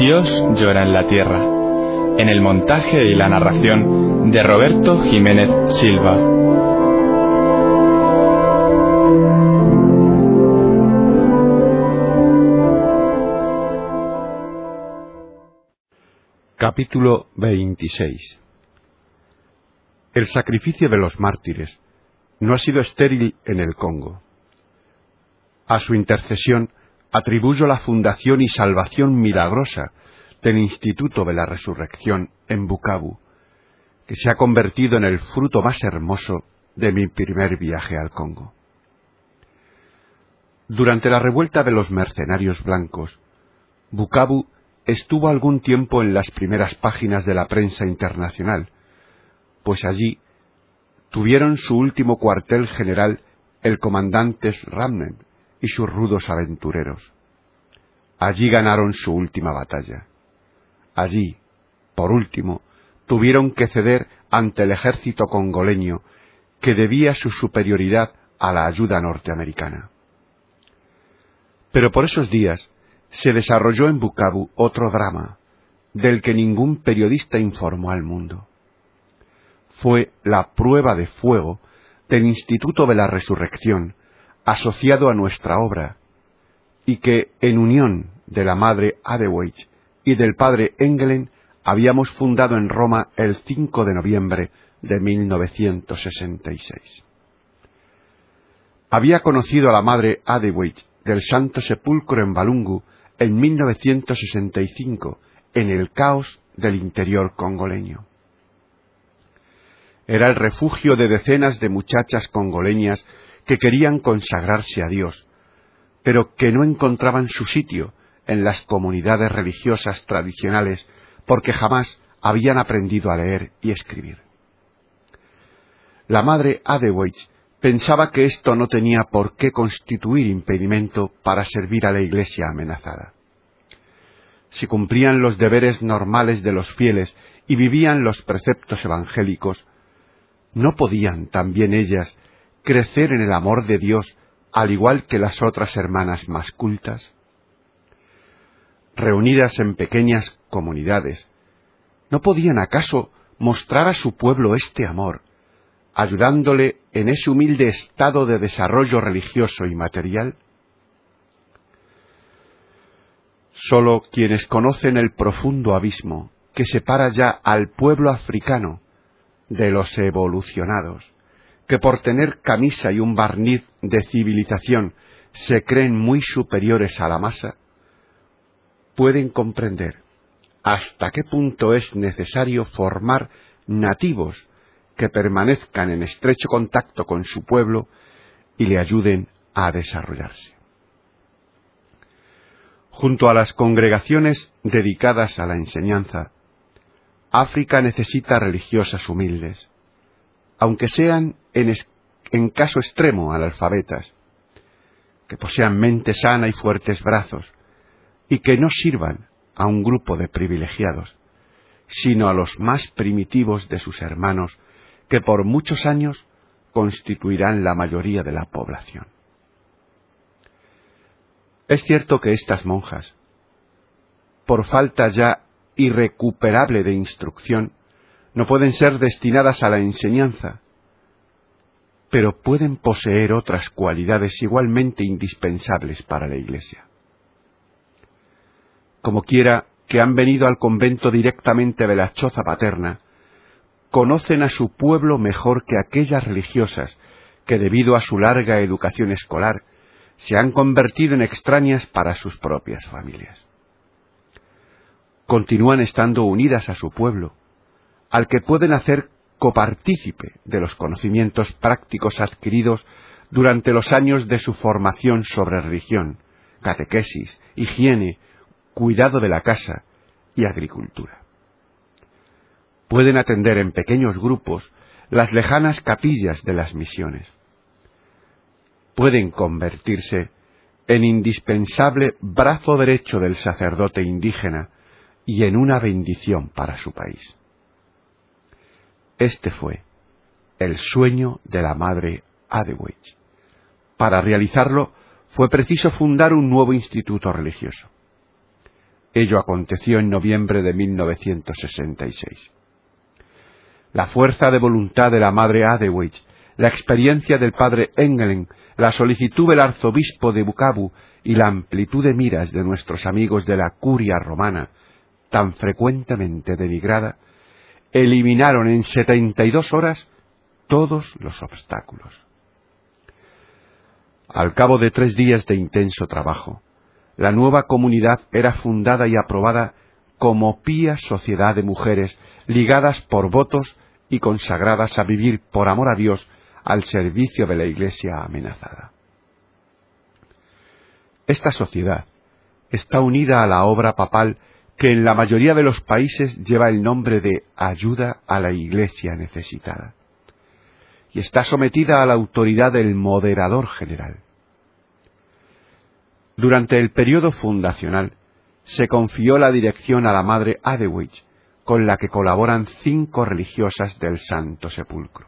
Dios llora en la tierra, en el montaje y la narración de Roberto Jiménez Silva. Capítulo 26 El sacrificio de los mártires no ha sido estéril en el Congo. A su intercesión atribuyo la fundación y salvación milagrosa del Instituto de la Resurrección en Bukavu, que se ha convertido en el fruto más hermoso de mi primer viaje al Congo. Durante la revuelta de los mercenarios blancos, Bukavu estuvo algún tiempo en las primeras páginas de la prensa internacional, pues allí tuvieron su último cuartel general el comandante Ramnen, y sus rudos aventureros. Allí ganaron su última batalla. Allí, por último, tuvieron que ceder ante el ejército congoleño que debía su superioridad a la ayuda norteamericana. Pero por esos días se desarrolló en Bukavu otro drama, del que ningún periodista informó al mundo. Fue la prueba de fuego del Instituto de la Resurrección, asociado a nuestra obra, y que, en unión de la madre Adeweich y del padre Engelen, habíamos fundado en Roma el 5 de noviembre de 1966. Había conocido a la madre Adeweich del Santo Sepulcro en Balungu en 1965, en el caos del interior congoleño. Era el refugio de decenas de muchachas congoleñas que querían consagrarse a Dios, pero que no encontraban su sitio en las comunidades religiosas tradicionales porque jamás habían aprendido a leer y escribir. La madre Adeweich pensaba que esto no tenía por qué constituir impedimento para servir a la Iglesia amenazada. Si cumplían los deberes normales de los fieles y vivían los preceptos evangélicos, ¿no podían también ellas crecer en el amor de Dios al igual que las otras hermanas más cultas? Reunidas en pequeñas comunidades, ¿no podían acaso mostrar a su pueblo este amor, ayudándole en ese humilde estado de desarrollo religioso y material? Solo quienes conocen el profundo abismo que separa ya al pueblo africano de los evolucionados, que por tener camisa y un barniz de civilización se creen muy superiores a la masa, pueden comprender hasta qué punto es necesario formar nativos que permanezcan en estrecho contacto con su pueblo y le ayuden a desarrollarse. Junto a las congregaciones dedicadas a la enseñanza, África necesita religiosas humildes, aunque sean en, caso extremo analfabetas, que posean mente sana y fuertes brazos, y que no sirvan a un grupo de privilegiados, sino a los más primitivos de sus hermanos, que por muchos años constituirán la mayoría de la población. Es cierto que estas monjas, por falta ya irrecuperable de instrucción, no pueden ser destinadas a la enseñanza, pero pueden poseer otras cualidades igualmente indispensables para la Iglesia. Como quiera que han venido al convento directamente de la choza paterna, conocen a su pueblo mejor que aquellas religiosas que debido a su larga educación escolar se han convertido en extrañas para sus propias familias. Continúan estando unidas a su pueblo, al que pueden hacer copartícipe de los conocimientos prácticos adquiridos durante los años de su formación sobre religión, catequesis, higiene, cuidado de la casa y agricultura. Pueden atender en pequeños grupos las lejanas capillas de las misiones. Pueden convertirse en indispensable brazo derecho del sacerdote indígena y en una bendición para su país. Este fue el sueño de la madre Adewey. Para realizarlo fue preciso fundar un nuevo instituto religioso. Ello aconteció en noviembre de 1966. La fuerza de voluntad de la madre Adewey, la experiencia del padre Engelen, la solicitud del arzobispo de Bukavu y la amplitud de miras de nuestros amigos de la curia romana, tan frecuentemente denigrada, eliminaron en setenta y dos horas todos los obstáculos. Al cabo de tres días de intenso trabajo, la nueva comunidad era fundada y aprobada como pía sociedad de mujeres ligadas por votos y consagradas a vivir por amor a Dios al servicio de la Iglesia amenazada. Esta sociedad está unida a la obra papal que en la mayoría de los países lleva el nombre de ayuda a la Iglesia necesitada y está sometida a la autoridad del moderador general. Durante el periodo fundacional se confió la dirección a la madre Adewich, con la que colaboran cinco religiosas del Santo Sepulcro.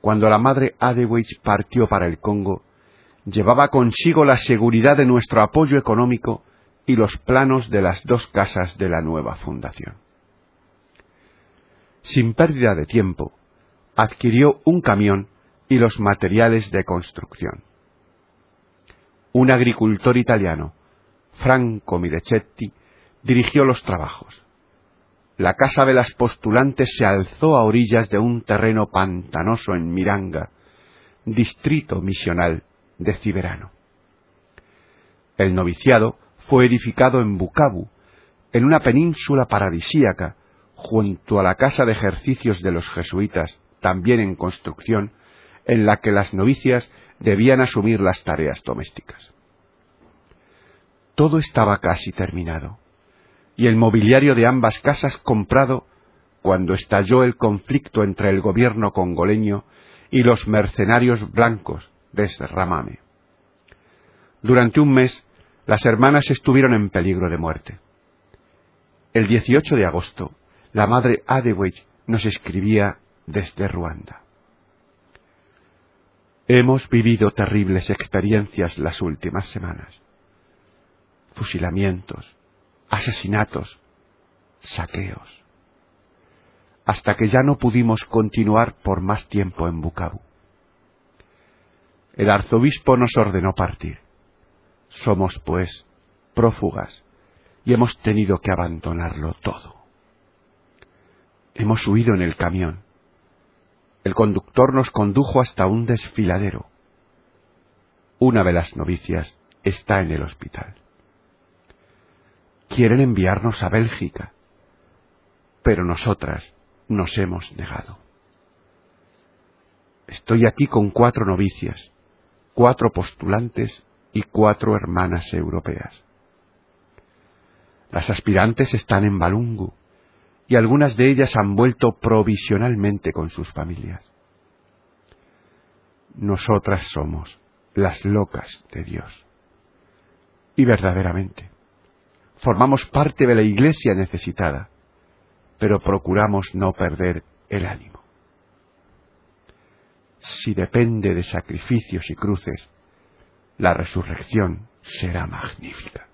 Cuando la madre Adewich partió para el Congo, llevaba consigo la seguridad de nuestro apoyo económico y los planos de las dos casas de la nueva fundación. Sin pérdida de tiempo, adquirió un camión y los materiales de construcción. Un agricultor italiano, Franco Mirechetti, dirigió los trabajos. La casa de las postulantes se alzó a orillas de un terreno pantanoso en Miranga, distrito misional de Ciberano. El noviciado fue edificado en Bukavu, en una península paradisíaca, junto a la casa de ejercicios de los jesuitas, también en construcción, en la que las novicias debían asumir las tareas domésticas. Todo estaba casi terminado, y el mobiliario de ambas casas comprado cuando estalló el conflicto entre el gobierno congoleño y los mercenarios blancos desde Ramame. Durante un mes, las hermanas estuvieron en peligro de muerte. El 18 de agosto, la madre Adewey nos escribía desde Ruanda. Hemos vivido terribles experiencias las últimas semanas. Fusilamientos, asesinatos, saqueos. Hasta que ya no pudimos continuar por más tiempo en Bukavu. El arzobispo nos ordenó partir. Somos, pues, prófugas y hemos tenido que abandonarlo todo. Hemos huido en el camión el conductor nos condujo hasta un desfiladero. Una de las novicias está en el hospital. Quieren enviarnos a Bélgica, pero nosotras nos hemos negado. Estoy aquí con cuatro novicias, cuatro postulantes y cuatro hermanas europeas. Las aspirantes están en Balungu, y algunas de ellas han vuelto provisionalmente con sus familias. Nosotras somos las locas de Dios. Y verdaderamente, formamos parte de la iglesia necesitada, pero procuramos no perder el ánimo. Si depende de sacrificios y cruces, la resurrección será magnífica.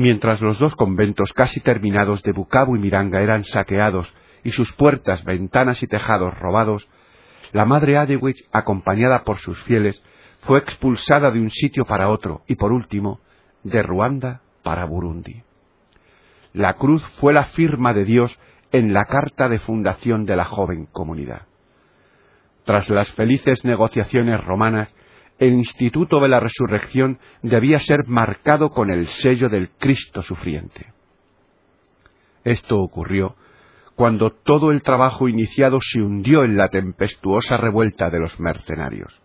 Mientras los dos conventos casi terminados de Bukavu y Miranga eran saqueados y sus puertas, ventanas y tejados robados, la madre Adewich, acompañada por sus fieles, fue expulsada de un sitio para otro y, por último, de Ruanda para Burundi. La cruz fue la firma de Dios en la carta de fundación de la joven comunidad. Tras las felices negociaciones romanas, el instituto de la resurrección debía ser marcado con el sello del Cristo sufriente. Esto ocurrió cuando todo el trabajo iniciado se hundió en la tempestuosa revuelta de los mercenarios.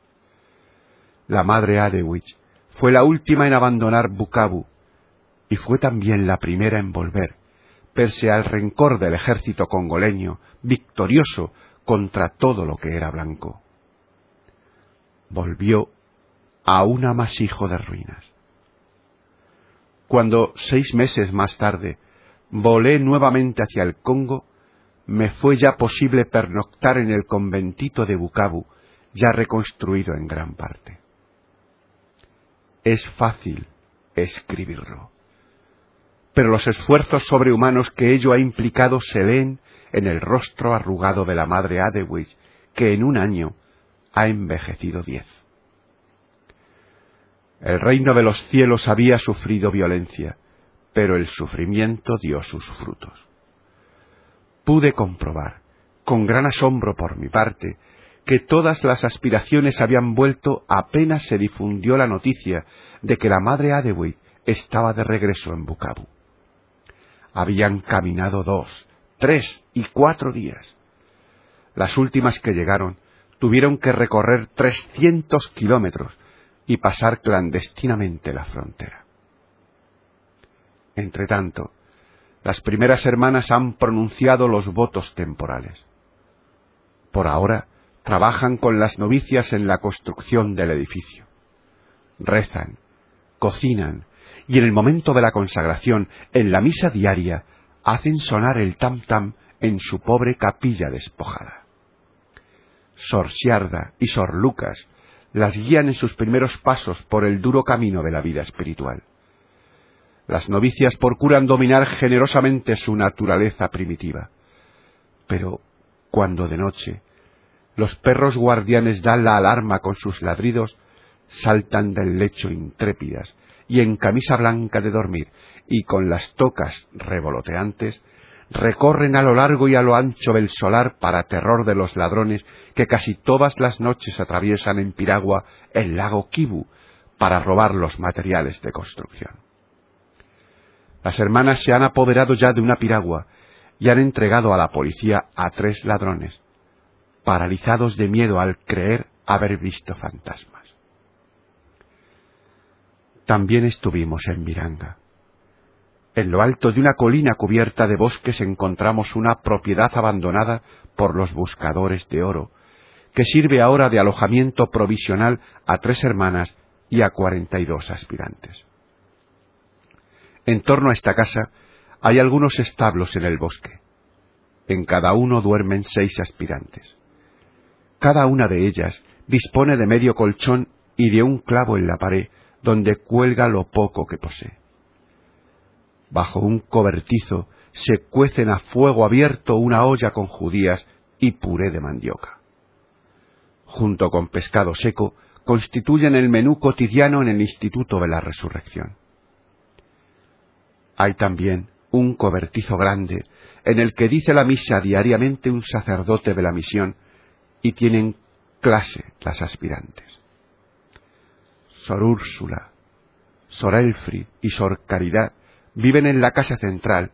La madre Adewich fue la última en abandonar Bukavu y fue también la primera en volver, pese al rencor del ejército congoleño, victorioso contra todo lo que era blanco. Volvió a un amasijo de ruinas. Cuando, seis meses más tarde, volé nuevamente hacia el Congo, me fue ya posible pernoctar en el conventito de Bukavu, ya reconstruido en gran parte. Es fácil escribirlo, pero los esfuerzos sobrehumanos que ello ha implicado se leen en el rostro arrugado de la madre Adewich, que en un año ha envejecido diez. El reino de los cielos había sufrido violencia, pero el sufrimiento dio sus frutos pude comprobar, con gran asombro por mi parte, que todas las aspiraciones habían vuelto apenas se difundió la noticia de que la madre Adewey estaba de regreso en Bukavu. Habían caminado dos, tres y cuatro días. Las últimas que llegaron tuvieron que recorrer trescientos kilómetros y pasar clandestinamente la frontera. Entretanto, las primeras hermanas han pronunciado los votos temporales. Por ahora, trabajan con las novicias en la construcción del edificio. Rezan, cocinan y en el momento de la consagración, en la misa diaria, hacen sonar el tam-tam en su pobre capilla despojada. Sor Siarda y Sor Lucas las guían en sus primeros pasos por el duro camino de la vida espiritual. Las novicias procuran dominar generosamente su naturaleza primitiva. Pero cuando de noche los perros guardianes dan la alarma con sus ladridos, saltan del lecho intrépidas y en camisa blanca de dormir y con las tocas revoloteantes, recorren a lo largo y a lo ancho del solar para terror de los ladrones que casi todas las noches atraviesan en piragua el lago Kibu para robar los materiales de construcción. Las hermanas se han apoderado ya de una piragua y han entregado a la policía a tres ladrones, paralizados de miedo al creer haber visto fantasmas. También estuvimos en Miranga. En lo alto de una colina cubierta de bosques encontramos una propiedad abandonada por los buscadores de oro, que sirve ahora de alojamiento provisional a tres hermanas y a cuarenta y dos aspirantes. En torno a esta casa hay algunos establos en el bosque. En cada uno duermen seis aspirantes. Cada una de ellas dispone de medio colchón y de un clavo en la pared donde cuelga lo poco que posee. Bajo un cobertizo se cuecen a fuego abierto una olla con judías y puré de mandioca. Junto con pescado seco, constituyen el menú cotidiano en el Instituto de la Resurrección. Hay también un cobertizo grande en el que dice la misa diariamente un sacerdote de la misión y tienen clase las aspirantes. Sor Úrsula, Sor Elfrid y Sor Caridad viven en la casa central,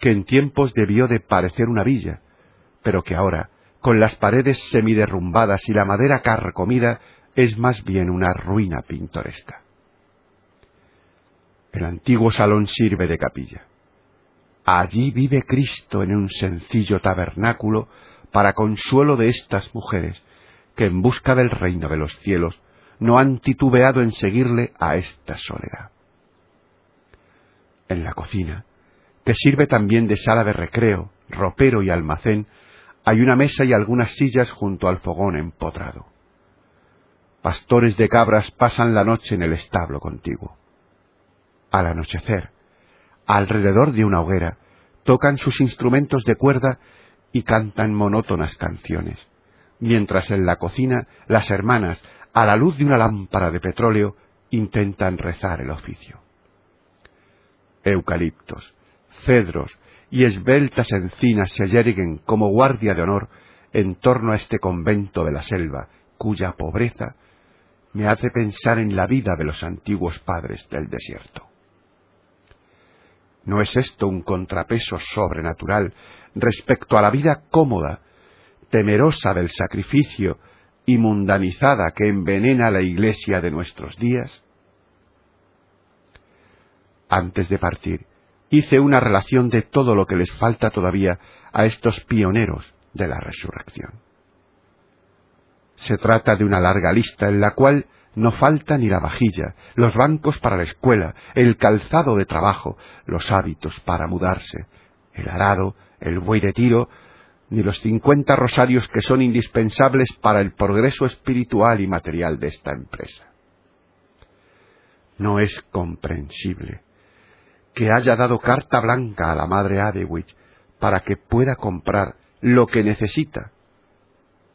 que en tiempos debió de parecer una villa, pero que ahora, con las paredes semiderrumbadas y la madera carcomida, es más bien una ruina pintoresca. El antiguo salón sirve de capilla. Allí vive Cristo en un sencillo tabernáculo para consuelo de estas mujeres que en busca del reino de los cielos no han titubeado en seguirle a esta soledad. En la cocina, que sirve también de sala de recreo, ropero y almacén, hay una mesa y algunas sillas junto al fogón empotrado. Pastores de cabras pasan la noche en el establo contiguo al anochecer, alrededor de una hoguera, tocan sus instrumentos de cuerda y cantan monótonas canciones, mientras en la cocina las hermanas, a la luz de una lámpara de petróleo, intentan rezar el oficio. Eucaliptos, cedros y esbeltas encinas se yerguen como guardia de honor en torno a este convento de la selva, cuya pobreza me hace pensar en la vida de los antiguos padres del desierto. ¿No es esto un contrapeso sobrenatural respecto a la vida cómoda, temerosa del sacrificio y mundanizada que envenena la iglesia de nuestros días? Antes de partir, hice una relación de todo lo que les falta todavía a estos pioneros de la resurrección. Se trata de una larga lista en la cual no falta ni la vajilla, los bancos para la escuela, el calzado de trabajo, los hábitos para mudarse, el arado, el buey de tiro, ni los cincuenta rosarios que son indispensables para el progreso espiritual y material de esta empresa. No es comprensible que haya dado carta blanca a la madre Adewich para que pueda comprar lo que necesita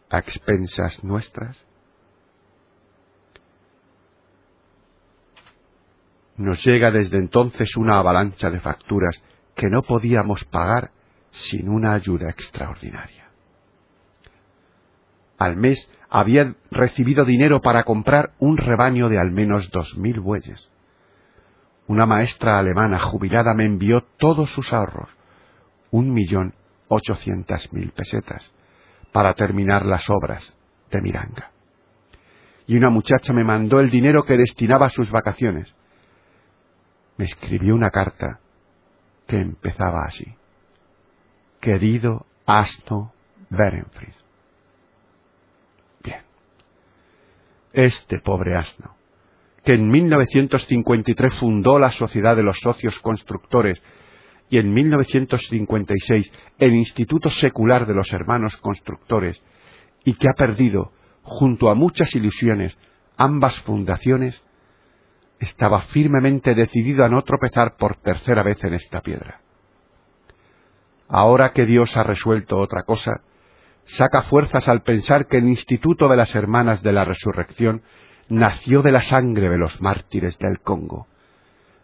a expensas nuestras? Nos llega desde entonces una avalancha de facturas que no podíamos pagar sin una ayuda extraordinaria. Al mes había recibido dinero para comprar un rebaño de al menos dos mil bueyes una maestra alemana jubilada me envió todos sus ahorros, un millón ochocientas mil pesetas, para terminar las obras de Miranga. Y una muchacha me mandó el dinero que destinaba a sus vacaciones. Me escribió una carta que empezaba así. Querido asno Berenfried. Bien. Este pobre asno que en 1953 fundó la Sociedad de los Socios Constructores y en 1956 el Instituto Secular de los Hermanos Constructores, y que ha perdido, junto a muchas ilusiones, ambas fundaciones, estaba firmemente decidido a no tropezar por tercera vez en esta piedra. Ahora que Dios ha resuelto otra cosa, saca fuerzas al pensar que el Instituto de las Hermanas de la Resurrección nació de la sangre de los mártires del Congo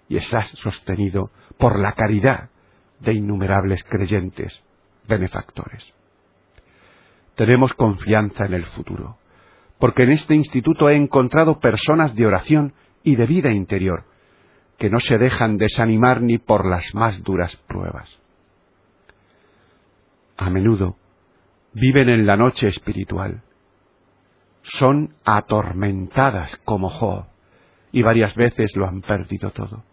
y está sostenido por la caridad de innumerables creyentes benefactores. Tenemos confianza en el futuro, porque en este instituto he encontrado personas de oración y de vida interior que no se dejan desanimar ni por las más duras pruebas. A menudo viven en la noche espiritual, son atormentadas como Job y varias veces lo han perdido todo.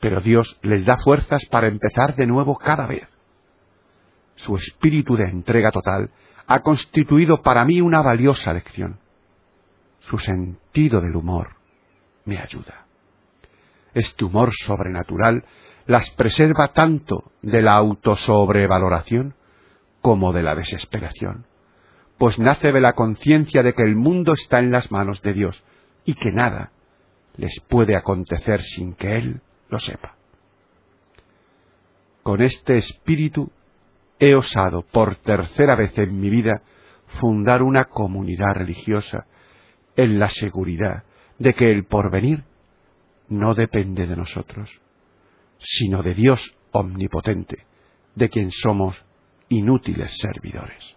Pero Dios les da fuerzas para empezar de nuevo cada vez. Su espíritu de entrega total ha constituido para mí una valiosa lección. Su sentido del humor me ayuda. Este humor sobrenatural las preserva tanto de la autosobrevaloración como de la desesperación pues nace de la conciencia de que el mundo está en las manos de Dios y que nada les puede acontecer sin que Él lo sepa. Con este espíritu he osado por tercera vez en mi vida fundar una comunidad religiosa en la seguridad de que el porvenir no depende de nosotros, sino de Dios omnipotente, de quien somos inútiles servidores.